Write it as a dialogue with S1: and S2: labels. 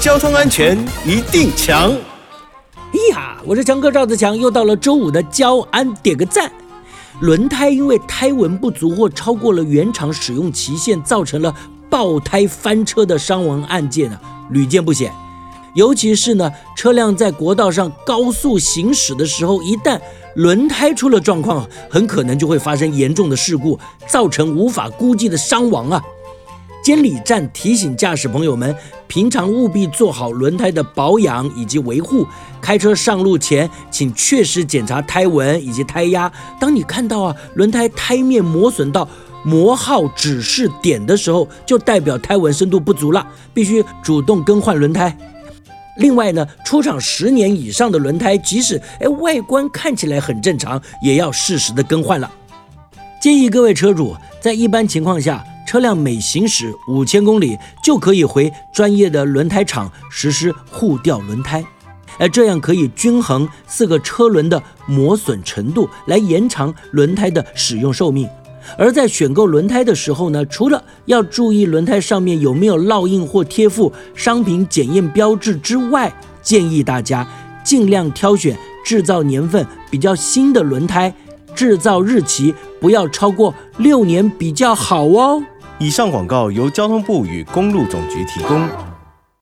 S1: 交通安全一定强。
S2: 呀，我是强哥赵自强，又到了周五的交安点个赞。轮胎因为胎纹不足或超过了原厂使用期限，造成了爆胎翻车的伤亡案件啊，屡见不鲜。尤其是呢，车辆在国道上高速行驶的时候，一旦轮胎出了状况，很可能就会发生严重的事故，造成无法估计的伤亡啊。监理站提醒驾驶朋友们，平常务必做好轮胎的保养以及维护。开车上路前，请确实检查胎纹以及胎压。当你看到啊轮胎胎面磨损到磨耗指示点的时候，就代表胎纹深度不足了，必须主动更换轮胎。另外呢，出厂十年以上的轮胎，即使哎外观看起来很正常，也要适时的更换了。建议各位车主在一般情况下，车辆每行驶五千公里就可以回专业的轮胎厂实施护吊轮胎，而这样可以均衡四个车轮的磨损程度，来延长轮胎的使用寿命。而在选购轮胎的时候呢，除了要注意轮胎上面有没有烙印或贴附商品检验标志之外，建议大家尽量挑选制造年份比较新的轮胎，制造日期不要超过六年比较好哦。
S1: 以上广告由交通部与公路总局提供。